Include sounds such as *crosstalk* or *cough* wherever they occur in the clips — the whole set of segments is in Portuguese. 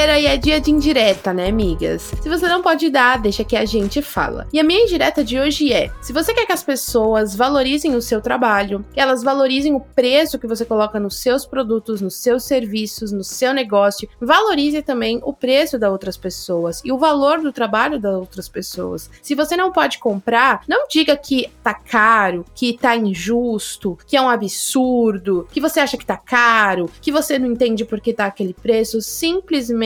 Quinta-feira e é dia de indireta, né, amigas? Se você não pode dar, deixa que a gente fala. E a minha indireta de hoje é: se você quer que as pessoas valorizem o seu trabalho, que elas valorizem o preço que você coloca nos seus produtos, nos seus serviços, no seu negócio, valorize também o preço das outras pessoas e o valor do trabalho das outras pessoas. Se você não pode comprar, não diga que tá caro, que tá injusto, que é um absurdo, que você acha que tá caro, que você não entende por que tá aquele preço preço,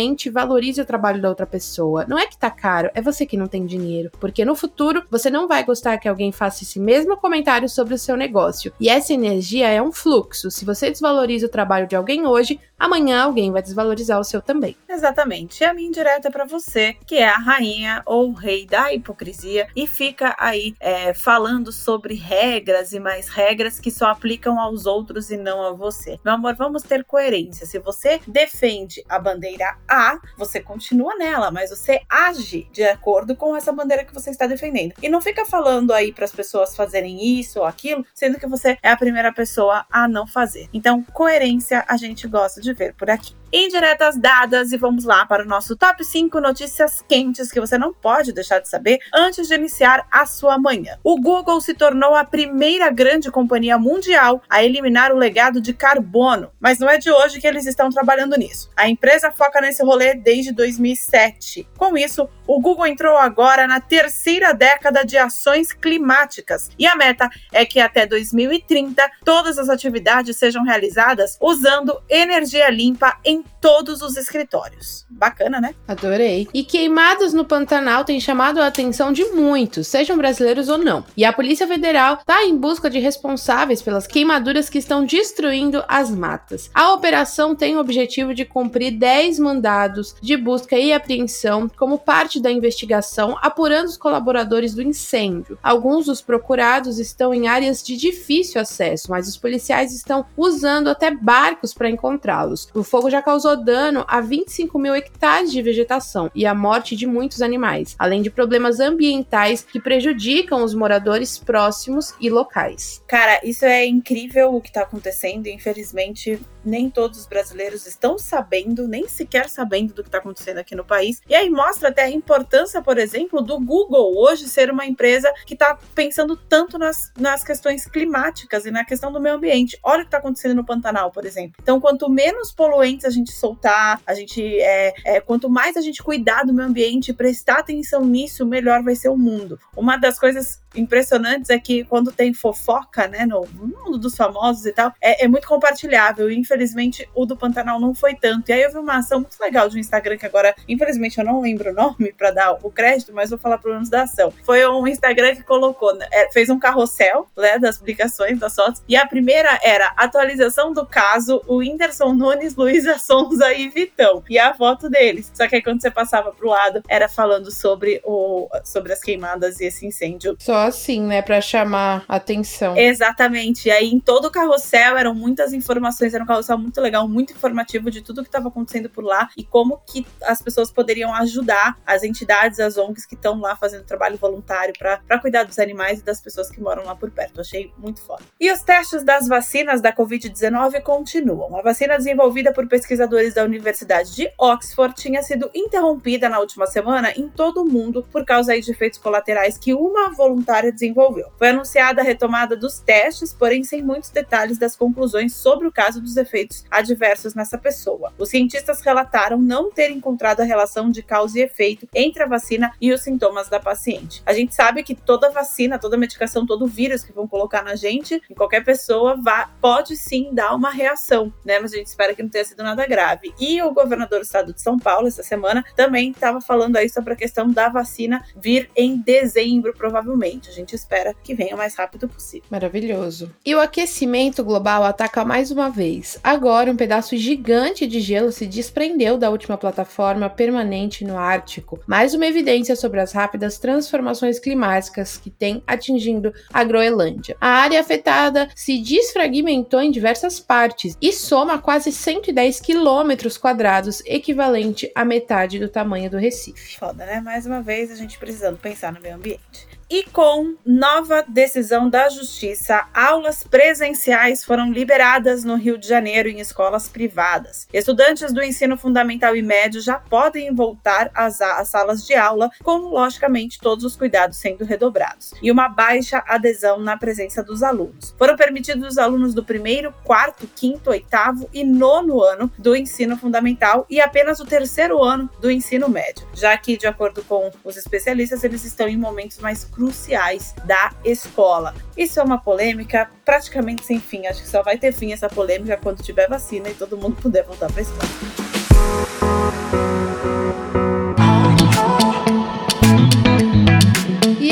simplesmente valorize o trabalho da outra pessoa. Não é que tá caro, é você que não tem dinheiro. Porque no futuro você não vai gostar que alguém faça esse mesmo comentário sobre o seu negócio. E essa energia é um fluxo. Se você desvaloriza o trabalho de alguém hoje, amanhã alguém vai desvalorizar o seu também. Exatamente. E a minha indireta é para você, que é a rainha ou rei da hipocrisia e fica aí é, falando sobre regras e mais regras que só aplicam aos outros e não a você. Meu amor, vamos ter coerência. Se você defende a bandeira A, você continua nela, mas você age de acordo com essa bandeira que você está defendendo. E não fica falando aí para as pessoas fazerem isso ou aquilo, sendo que você é a primeira pessoa a não fazer. Então, coerência a gente gosta de ver por aqui indiretas dadas e vamos lá para o nosso top 5 notícias quentes que você não pode deixar de saber antes de iniciar a sua manhã. O Google se tornou a primeira grande companhia mundial a eliminar o legado de carbono, mas não é de hoje que eles estão trabalhando nisso. A empresa foca nesse rolê desde 2007. Com isso, o Google entrou agora na terceira década de ações climáticas e a meta é que até 2030 todas as atividades sejam realizadas usando energia limpa em todos os escritórios. Bacana, né? Adorei. E queimadas no Pantanal têm chamado a atenção de muitos, sejam brasileiros ou não. E a Polícia Federal está em busca de responsáveis pelas queimaduras que estão destruindo as matas. A operação tem o objetivo de cumprir 10 mandados de busca e apreensão como parte da investigação, apurando os colaboradores do incêndio. Alguns dos procurados estão em áreas de difícil acesso, mas os policiais estão usando até barcos para encontrá-los. O fogo já causou dano a 25 mil hectares de vegetação e a morte de muitos animais, além de problemas ambientais que prejudicam os moradores próximos e locais. Cara, isso é incrível o que está acontecendo. Infelizmente, nem todos os brasileiros estão sabendo, nem sequer sabendo do que está acontecendo aqui no país. E aí mostra até a importância, por exemplo, do Google hoje ser uma empresa que está pensando tanto nas, nas questões climáticas e na questão do meio ambiente. Olha o que está acontecendo no Pantanal, por exemplo. Então, quanto menos poluentes a gente soltar, a gente é, é, quanto mais a gente cuidar do meio ambiente, prestar atenção nisso, melhor vai ser o mundo. Uma das coisas impressionantes é que quando tem fofoca, né, no mundo dos famosos e tal, é, é muito compartilhável. E infelizmente o do Pantanal não foi tanto. E aí eu vi uma ação muito legal de um Instagram que agora, infelizmente, eu não lembro o nome para dar o crédito, mas vou falar pelo menos da ação. Foi um Instagram que colocou, né, é, fez um carrossel, né, das publicações, das fotos. E a primeira era atualização do caso, o Whindersson Nunes, Luísa Sonza e Vitão. E a foto deles. Só que aí quando você passava pro lado, era falando sobre, o, sobre as queimadas e esse incêndio. Só assim, né, para chamar atenção. Exatamente. E aí em todo o carrossel eram muitas informações, era um carrossel muito legal, muito informativo de tudo que estava acontecendo por lá e como que as pessoas poderiam ajudar as entidades, as ONGs que estão lá fazendo trabalho voluntário para cuidar dos animais e das pessoas que moram lá por perto. Achei muito foda. E os testes das vacinas da Covid-19 continuam. A vacina desenvolvida por pesquisadores da Universidade de Oxford tinha sido interrompida na última semana em todo o mundo por causa de efeitos colaterais que uma voluntária desenvolveu. Foi anunciada a retomada dos testes, porém sem muitos detalhes das conclusões sobre o caso dos efeitos adversos nessa pessoa. Os cientistas relataram não ter encontrado a relação de causa e efeito entre a vacina e os sintomas da paciente. A gente sabe que toda vacina, toda medicação, todo vírus que vão colocar na gente, em qualquer pessoa, vá, pode sim dar uma reação, né? Mas a gente espera que não tenha sido nada grave. E o governador do estado de São Paulo, essa semana, também estava falando aí sobre a questão da vacina vir em dezembro, provavelmente. A gente espera que venha o mais rápido possível. Maravilhoso. E o aquecimento global ataca mais uma vez. Agora, um pedaço gigante de gelo se desprendeu da última plataforma permanente no Ártico. Mais uma evidência sobre as rápidas transformações climáticas que têm atingindo a Groenlândia. A área afetada se desfragmentou em diversas partes e soma quase 110 quilômetros quadrados, equivalente a metade do tamanho do Recife. Foda, né? Mais uma vez a gente precisando pensar no meio ambiente. E com nova decisão da Justiça, aulas presenciais foram liberadas no Rio de Janeiro em escolas privadas. Estudantes do ensino fundamental e médio já podem voltar às, às salas de aula, com, logicamente, todos os cuidados sendo redobrados. E uma baixa adesão na presença dos alunos. Foram permitidos os alunos do primeiro, quarto, quinto, oitavo e nono ano do ensino fundamental e apenas o terceiro ano do ensino médio, já que, de acordo com os especialistas, eles estão em momentos mais cruciais da escola. Isso é uma polêmica praticamente sem fim. Acho que só vai ter fim essa polêmica quando tiver vacina e todo mundo puder voltar para a escola.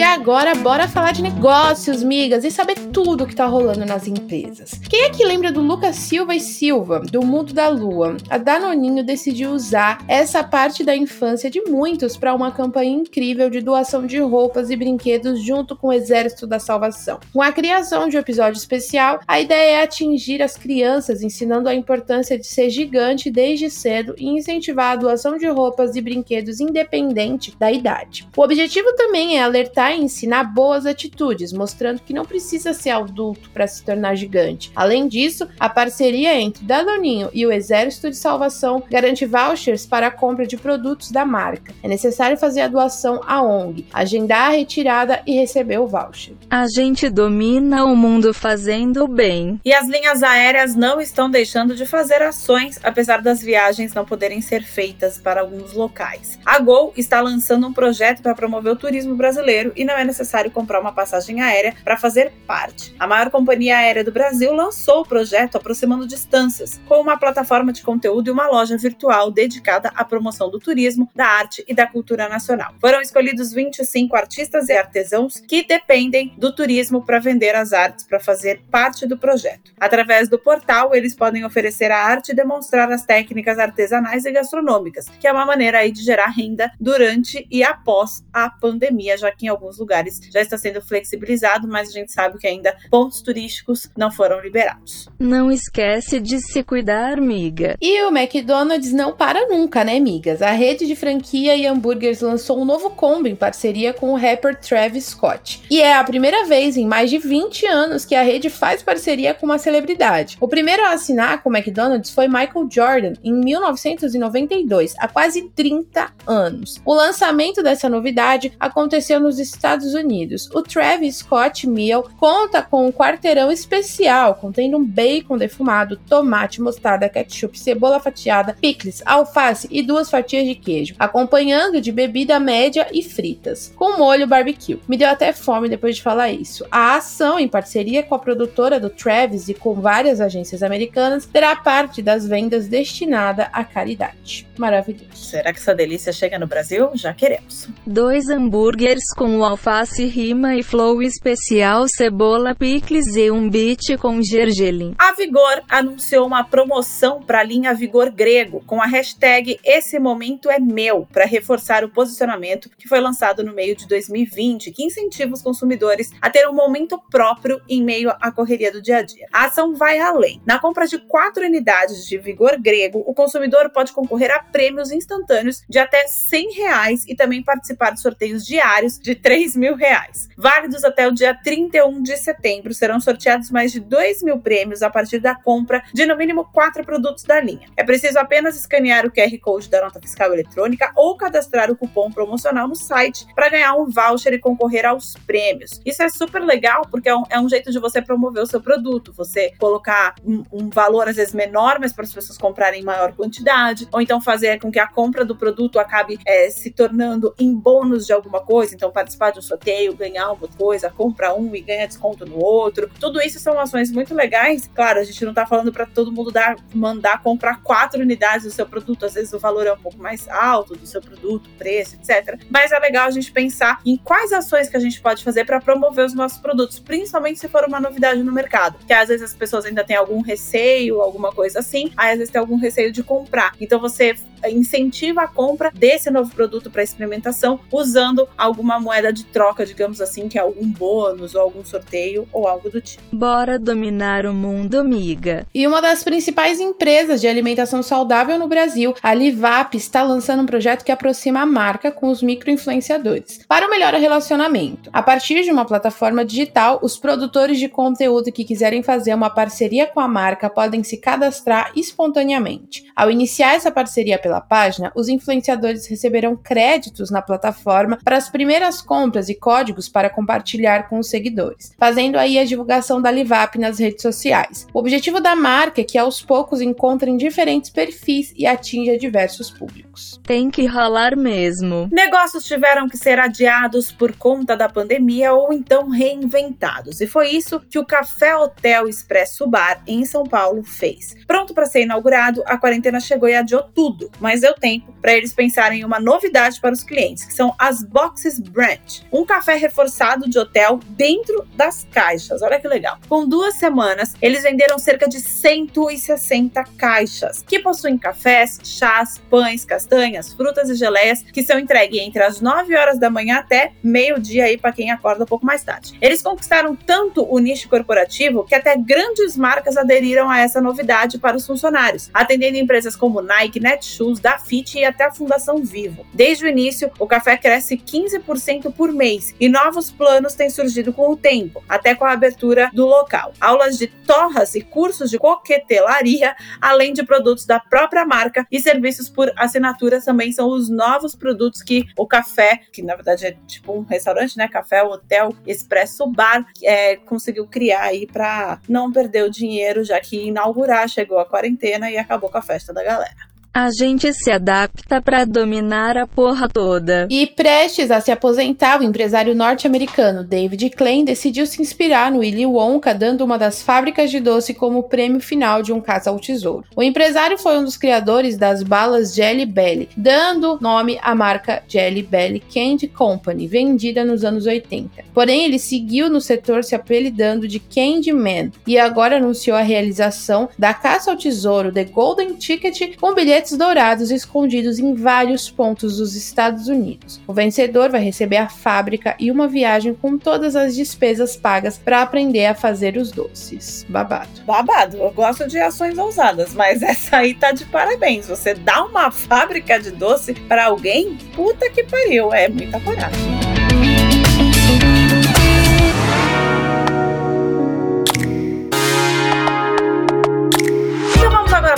E agora, bora falar de negócios, migas, e saber tudo que tá rolando nas empresas. Quem é que lembra do Lucas Silva e Silva, do Mundo da Lua? A Danoninho decidiu usar essa parte da infância de muitos para uma campanha incrível de doação de roupas e brinquedos junto com o Exército da Salvação. Com a criação de um episódio especial, a ideia é atingir as crianças, ensinando a importância de ser gigante desde cedo e incentivar a doação de roupas e brinquedos independente da idade. O objetivo também é alertar vai ensinar boas atitudes, mostrando que não precisa ser adulto para se tornar gigante. Além disso, a parceria entre Danoninho e o Exército de Salvação garante vouchers para a compra de produtos da marca. É necessário fazer a doação à ONG, agendar a retirada e receber o voucher. A gente domina o mundo fazendo bem. E as linhas aéreas não estão deixando de fazer ações, apesar das viagens não poderem ser feitas para alguns locais. A Gol está lançando um projeto para promover o turismo brasileiro e não é necessário comprar uma passagem aérea para fazer parte. A maior companhia aérea do Brasil lançou o projeto Aproximando Distâncias, com uma plataforma de conteúdo e uma loja virtual dedicada à promoção do turismo, da arte e da cultura nacional. Foram escolhidos 25 artistas e artesãos que dependem do turismo para vender as artes para fazer parte do projeto. Através do portal, eles podem oferecer a arte e demonstrar as técnicas artesanais e gastronômicas, que é uma maneira aí de gerar renda durante e após a pandemia, já que em alguns alguns lugares já está sendo flexibilizado, mas a gente sabe que ainda pontos turísticos não foram liberados. Não esquece de se cuidar, miga. E o McDonald's não para nunca, né, migas? A rede de franquia e hambúrgueres lançou um novo combo em parceria com o rapper Travis Scott. E é a primeira vez em mais de 20 anos que a rede faz parceria com uma celebridade. O primeiro a assinar com o McDonald's foi Michael Jordan em 1992, há quase 30 anos. O lançamento dessa novidade aconteceu nos Estados Unidos. O Travis Scott Meal conta com um quarteirão especial contendo um bacon defumado, tomate, mostarda, ketchup, cebola fatiada, picles, alface e duas fatias de queijo, acompanhando de bebida média e fritas, com molho barbecue. Me deu até fome depois de falar isso. A ação, em parceria com a produtora do Travis e com várias agências americanas, terá parte das vendas destinada à caridade. Maravilhoso. Será que essa delícia chega no Brasil? Já queremos. Dois hambúrgueres alface rima e flow especial, cebola, picles e um beat com gergelim. A Vigor anunciou uma promoção para a linha Vigor Grego com a hashtag Esse Momento é Meu, para reforçar o posicionamento que foi lançado no meio de 2020, que incentiva os consumidores a ter um momento próprio em meio à correria do dia a dia. A ação vai além. Na compra de quatro unidades de Vigor Grego, o consumidor pode concorrer a prêmios instantâneos de até 100 reais e também participar de sorteios diários de 3 mil reais. Válidos até o dia 31 de setembro, serão sorteados mais de 2 mil prêmios a partir da compra de no mínimo quatro produtos da linha. É preciso apenas escanear o QR Code da nota fiscal eletrônica ou cadastrar o cupom promocional no site para ganhar um voucher e concorrer aos prêmios. Isso é super legal porque é um, é um jeito de você promover o seu produto, você colocar um, um valor às vezes menor, mas para as pessoas comprarem em maior quantidade, ou então fazer com que a compra do produto acabe é, se tornando em bônus de alguma coisa, então participar de um sorteio, ganhar alguma coisa, compra um e ganha desconto no outro. Tudo isso são ações muito legais. Claro, a gente não está falando para todo mundo dar, mandar comprar quatro unidades do seu produto, às vezes o valor é um pouco mais alto do seu produto, preço, etc. Mas é legal a gente pensar em quais ações que a gente pode fazer para promover os nossos produtos, principalmente se for uma novidade no mercado, que às vezes as pessoas ainda têm algum receio, alguma coisa assim, aí às vezes tem algum receio de comprar. Então você incentiva a compra desse novo produto para experimentação usando alguma moeda de troca, digamos assim, que é algum bônus ou algum sorteio ou algo do tipo. Bora dominar o mundo, amiga. E uma das principais empresas de alimentação saudável no Brasil, a Livap, está lançando um projeto que aproxima a marca com os microinfluenciadores para o melhor relacionamento. A partir de uma plataforma digital, os produtores de conteúdo que quiserem fazer uma parceria com a marca podem se cadastrar espontaneamente. Ao iniciar essa parceria pela página, os influenciadores receberão créditos na plataforma para as primeiras compras e códigos para compartilhar com os seguidores, fazendo aí a divulgação da Livap nas redes sociais. O objetivo da marca é que aos poucos encontrem diferentes perfis e atinja diversos públicos. Tem que rolar mesmo. Negócios tiveram que ser adiados por conta da pandemia ou então reinventados, e foi isso que o Café Hotel Expresso Bar em São Paulo fez. Pronto para ser inaugurado, a quarentena chegou e adiou tudo, mas deu tempo para eles pensarem em uma novidade para os clientes, que são as Boxes Branch, um café reforçado de hotel dentro das caixas. Olha que legal. Com duas semanas, eles venderam cerca de 160 caixas, que possuem cafés, chás, pães, castanhas, frutas e geleias, que são entregues entre as 9 horas da manhã até meio-dia aí para quem acorda um pouco mais tarde. Eles conquistaram tanto o nicho corporativo que até grandes marcas aderiram a essa novidade para os funcionários, atendendo empresas como Nike, Netshoes, Dafit e até a Fundação Vivo. Desde o início, o café cresce 15% por mês e novos planos têm surgido com o tempo, até com a abertura do local. Aulas de torras e cursos de coquetelaria, além de produtos da própria marca e serviços por assinatura também são os novos produtos que o café, que na verdade é tipo um restaurante, né? Café, hotel, expresso bar, é, conseguiu criar aí para não perder o dinheiro, já que inaugurar chegou a quarentena e acabou com a festa da galera. A gente se adapta para dominar a porra toda. E prestes a se aposentar, o empresário norte-americano David Klein decidiu se inspirar no Willy Wonka, dando uma das fábricas de doce como prêmio final de um caça ao tesouro. O empresário foi um dos criadores das balas Jelly Belly, dando nome à marca Jelly Belly Candy Company, vendida nos anos 80. Porém, ele seguiu no setor se apelidando de Candy Man e agora anunciou a realização da caça ao tesouro The Golden Ticket com bilhetes dourados escondidos em vários pontos dos Estados Unidos. O vencedor vai receber a fábrica e uma viagem com todas as despesas pagas para aprender a fazer os doces. Babado. Babado. Eu gosto de ações ousadas, mas *laughs* essa aí tá de parabéns. Você dá uma fábrica de doce para alguém? Puta que pariu. É muita coragem.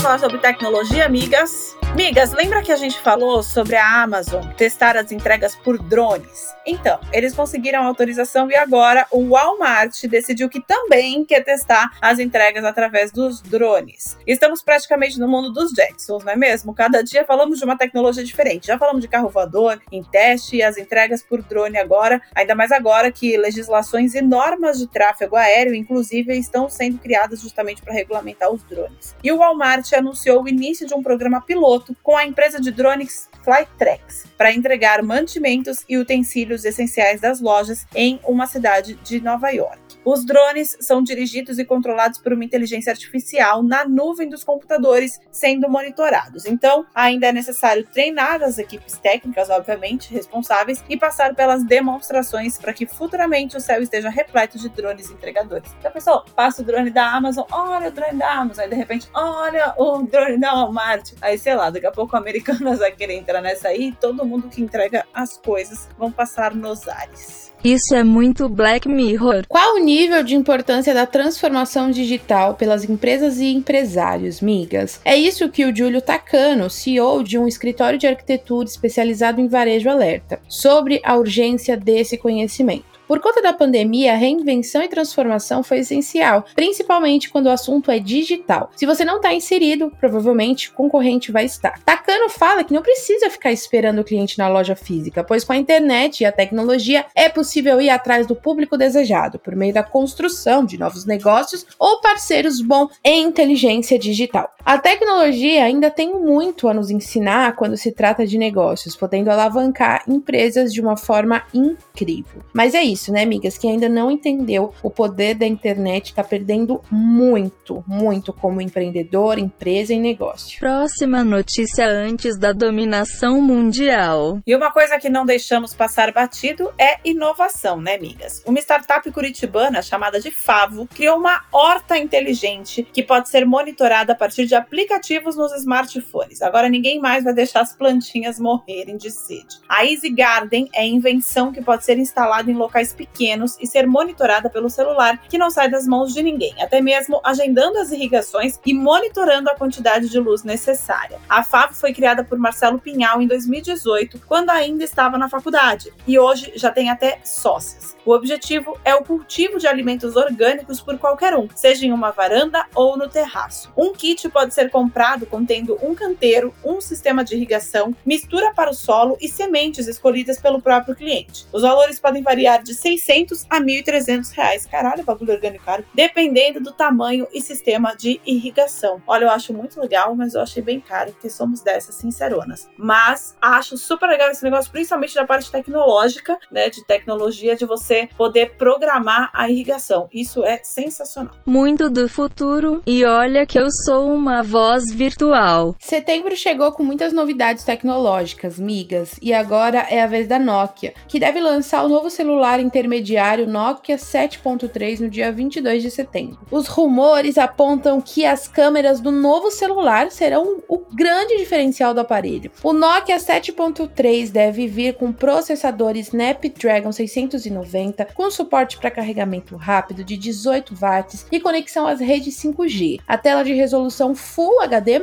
Falar sobre tecnologia, amigas. Migas, lembra que a gente falou sobre a Amazon testar as entregas por drones? Então, eles conseguiram autorização e agora o Walmart decidiu que também quer testar as entregas através dos drones. Estamos praticamente no mundo dos Jetsons, não é mesmo? Cada dia falamos de uma tecnologia diferente. Já falamos de carro voador em teste e as entregas por drone agora, ainda mais agora que legislações e normas de tráfego aéreo, inclusive, estão sendo criadas justamente para regulamentar os drones. E o Walmart anunciou o início de um programa piloto com a empresa de drones Flytrex para entregar mantimentos e utensílios essenciais das lojas em uma cidade de Nova York. Os drones são dirigidos e controlados por uma inteligência artificial na nuvem dos computadores, sendo monitorados. Então, ainda é necessário treinar as equipes técnicas, obviamente, responsáveis, e passar pelas demonstrações para que futuramente o céu esteja repleto de drones entregadores. Já pensou? Passa o drone da Amazon, olha o drone da Amazon, aí de repente, olha o drone da Walmart. Aí, sei lá, daqui a pouco Americanas *laughs* vai querer entrar nessa aí todo mundo que entrega as coisas vão passar nos ares. Isso é muito Black Mirror. Qual o nível de importância da transformação digital pelas empresas e empresários, migas? É isso que o Júlio Tacano, CEO de um escritório de arquitetura especializado em varejo, alerta sobre a urgência desse conhecimento. Por conta da pandemia, a reinvenção e transformação foi essencial, principalmente quando o assunto é digital. Se você não está inserido, provavelmente o concorrente vai estar. Takano fala que não precisa ficar esperando o cliente na loja física, pois com a internet e a tecnologia é possível ir atrás do público desejado por meio da construção de novos negócios ou parceiros bons em inteligência digital. A tecnologia ainda tem muito a nos ensinar quando se trata de negócios, podendo alavancar empresas de uma forma incrível. Mas é isso isso, né, amigas? Quem ainda não entendeu o poder da internet está perdendo muito, muito como empreendedor, empresa e negócio. Próxima notícia antes da dominação mundial. E uma coisa que não deixamos passar batido é inovação, né, amigas? Uma startup curitibana chamada de Favo criou uma horta inteligente que pode ser monitorada a partir de aplicativos nos smartphones. Agora ninguém mais vai deixar as plantinhas morrerem de sede. A Easy Garden é invenção que pode ser instalada em locais locais pequenos e ser monitorada pelo celular, que não sai das mãos de ninguém, até mesmo agendando as irrigações e monitorando a quantidade de luz necessária. A FAV foi criada por Marcelo Pinhal em 2018, quando ainda estava na faculdade, e hoje já tem até sócias. O objetivo é o cultivo de alimentos orgânicos por qualquer um, seja em uma varanda ou no terraço. Um kit pode ser comprado contendo um canteiro, um sistema de irrigação, mistura para o solo e sementes escolhidas pelo próprio cliente. Os valores podem variar de 600 a 1.300 reais. Caralho, bagulho orgânico caro. Dependendo do tamanho e sistema de irrigação. Olha, eu acho muito legal, mas eu achei bem caro, porque somos dessas sinceronas. Mas acho super legal esse negócio, principalmente da parte tecnológica, né? De tecnologia, de você poder programar a irrigação. Isso é sensacional. Muito do futuro. E olha que eu sou uma voz virtual. Setembro chegou com muitas novidades tecnológicas, migas, e agora é a vez da Nokia, que deve lançar o novo celular intermediário Nokia 7.3 no dia 22 de setembro. Os rumores apontam que as câmeras do novo celular serão o grande diferencial do aparelho. O Nokia 7.3 deve vir com processador Snapdragon 690, com suporte para carregamento rápido de 18 watts e conexão às redes 5G. A tela de resolução Full HD+,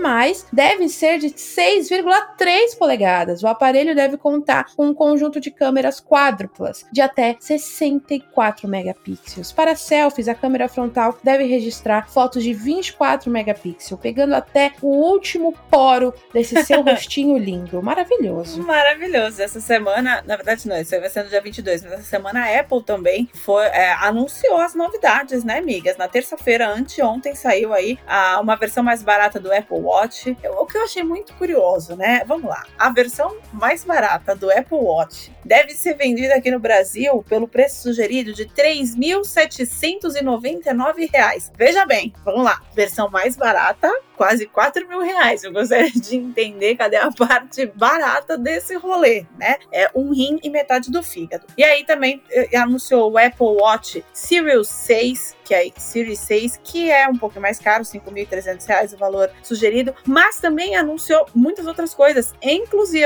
deve ser de 6,3 polegadas. O aparelho deve contar com um conjunto de câmeras quádruplas de até 64 megapixels. Para selfies, a câmera frontal deve registrar fotos de 24 megapixels, pegando até o último poro desse seu *laughs* rostinho lindo. Maravilhoso. Maravilhoso. Essa semana, na verdade não, isso vai ser no dia 22, mas essa semana a Apple também foi, é, anunciou as novidades, né, amigas? Na terça-feira, anteontem, saiu aí a, uma versão mais barata do Apple Watch. Eu, o que eu achei muito curioso, né? Vamos lá. A versão mais barata do Apple Watch deve ser vendida aqui no Brasil pelo preço sugerido de R$ 3.799. Veja bem, vamos lá. Versão mais barata, quase 4 mil reais. Eu gostaria de entender cadê a parte barata desse rolê, né? É um rim e metade do fígado. E aí também eh, anunciou o Apple Watch Series 6, que é Series 6, que é um pouco mais caro, R$ 5.300 o valor sugerido, mas também anunciou muitas outras coisas, inclusive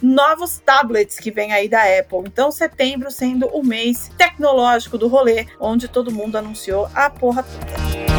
novos tablets que vem aí da Apple. Então, setembro sendo o mês tecnológico do rolê, onde todo mundo anunciou a porra toda.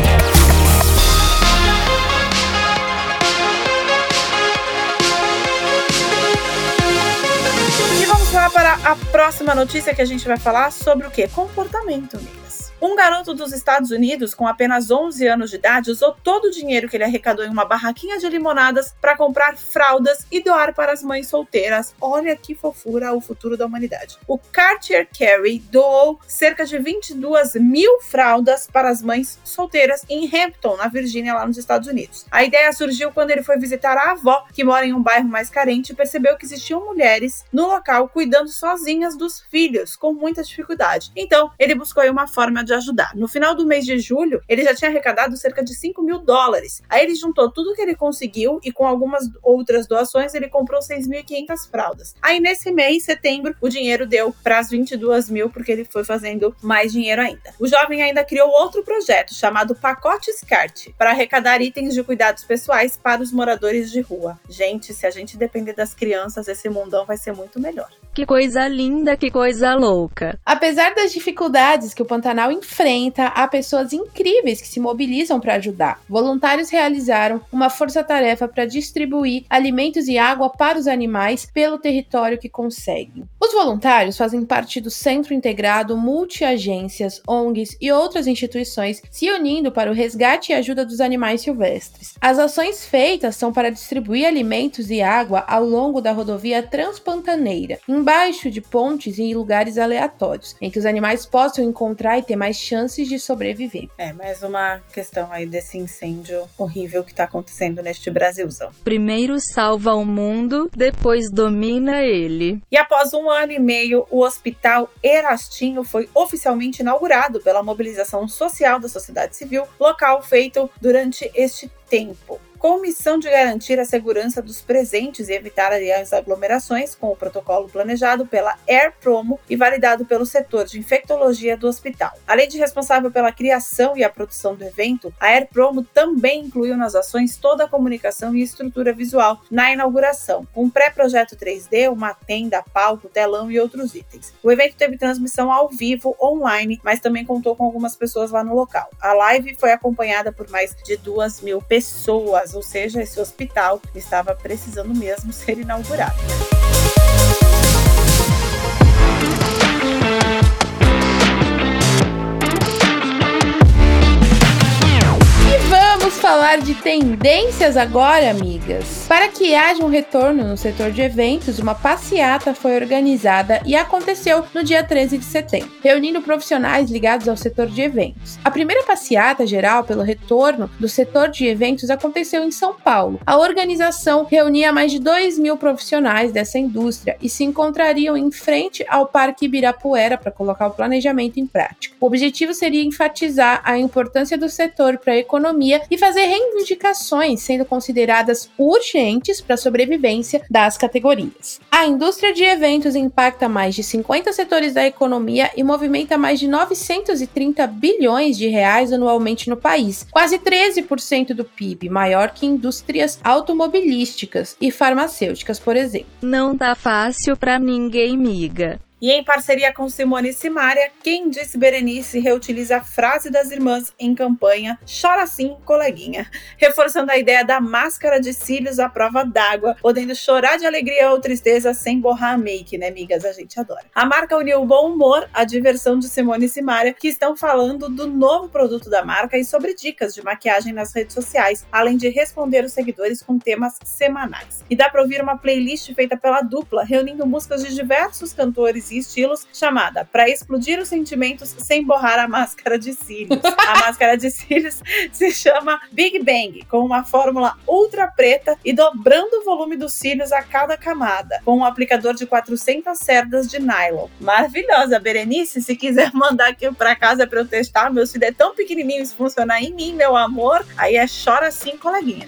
A próxima notícia que a gente vai falar sobre o que? Comportamento, amigas. Um garoto dos Estados Unidos, com apenas 11 anos de idade, usou todo o dinheiro que ele arrecadou em uma barraquinha de limonadas para comprar fraldas e doar para as mães solteiras. Olha que fofura o futuro da humanidade. O Cartier Carey doou cerca de 22 mil fraldas para as mães solteiras em Hampton, na Virgínia, lá nos Estados Unidos. A ideia surgiu quando ele foi visitar a avó, que mora em um bairro mais carente, e percebeu que existiam mulheres no local cuidando sozinhas dos filhos, com muita dificuldade. Então, ele buscou uma forma de ajudar. No final do mês de julho, ele já tinha arrecadado cerca de 5 mil dólares. Aí ele juntou tudo que ele conseguiu e com algumas outras doações ele comprou 6.500 fraldas. Aí nesse mês, setembro, o dinheiro deu para as 22 mil porque ele foi fazendo mais dinheiro ainda. O jovem ainda criou outro projeto chamado Pacote Scart para arrecadar itens de cuidados pessoais para os moradores de rua. Gente, se a gente depender das crianças, esse mundão vai ser muito melhor. Que coisa linda, que coisa louca. Apesar das dificuldades que o Pantanal enfrenta, há pessoas incríveis que se mobilizam para ajudar. Voluntários realizaram uma força-tarefa para distribuir alimentos e água para os animais pelo território que conseguem. Os voluntários fazem parte do Centro Integrado Multiagências, ONGs e outras instituições se unindo para o resgate e ajuda dos animais silvestres. As ações feitas são para distribuir alimentos e água ao longo da rodovia Transpantaneira, embaixo de pontes e em lugares aleatórios, em que os animais possam encontrar e ter mais chances de sobreviver. É, mais uma questão aí desse incêndio horrível que está acontecendo neste Brasilzão. Primeiro salva o mundo, depois domina ele. E após um ano e meio, o Hospital Erastinho foi oficialmente inaugurado pela mobilização social da sociedade civil, local feito durante este tempo com missão de garantir a segurança dos presentes e evitar as aglomerações, com o protocolo planejado pela Air Promo e validado pelo setor de infectologia do hospital. Além de responsável pela criação e a produção do evento, a Air Promo também incluiu nas ações toda a comunicação e estrutura visual na inauguração, com um pré-projeto 3D, uma tenda, palco, telão e outros itens. O evento teve transmissão ao vivo, online, mas também contou com algumas pessoas lá no local. A live foi acompanhada por mais de duas mil pessoas ou seja, esse hospital estava precisando mesmo ser inaugurado. Vamos falar de tendências agora, amigas. Para que haja um retorno no setor de eventos, uma passeata foi organizada e aconteceu no dia 13 de setembro, reunindo profissionais ligados ao setor de eventos. A primeira passeata geral pelo retorno do setor de eventos aconteceu em São Paulo. A organização reunia mais de 2 mil profissionais dessa indústria e se encontrariam em frente ao Parque Ibirapuera para colocar o planejamento em prática. O objetivo seria enfatizar a importância do setor para a economia e fazer reivindicações sendo consideradas urgentes para a sobrevivência das categorias. A indústria de eventos impacta mais de 50 setores da economia e movimenta mais de 930 bilhões de reais anualmente no país, quase 13% do PIB, maior que indústrias automobilísticas e farmacêuticas, por exemplo. Não tá fácil para ninguém, miga. E em parceria com Simone Simaria, quem disse Berenice reutiliza a frase das irmãs em campanha Chora sim, coleguinha, reforçando a ideia da máscara de cílios à prova d'água, podendo chorar de alegria ou tristeza sem borrar a make, né, amigas? A gente adora. A marca uniu o bom humor à diversão de Simone Simaria, que estão falando do novo produto da marca e sobre dicas de maquiagem nas redes sociais, além de responder os seguidores com temas semanais. E dá para ouvir uma playlist feita pela dupla, reunindo músicas de diversos cantores e estilos, chamada Para Explodir os Sentimentos Sem Borrar a Máscara de Cílios. A *laughs* máscara de cílios se chama Big Bang, com uma fórmula ultra preta e dobrando o volume dos cílios a cada camada, com um aplicador de 400 cerdas de nylon. Maravilhosa, Berenice, se quiser *laughs* mandar aqui para casa para eu testar, meu cílio é tão pequenininho, se funcionar em mim, meu amor, aí é chora sim, coleguinha.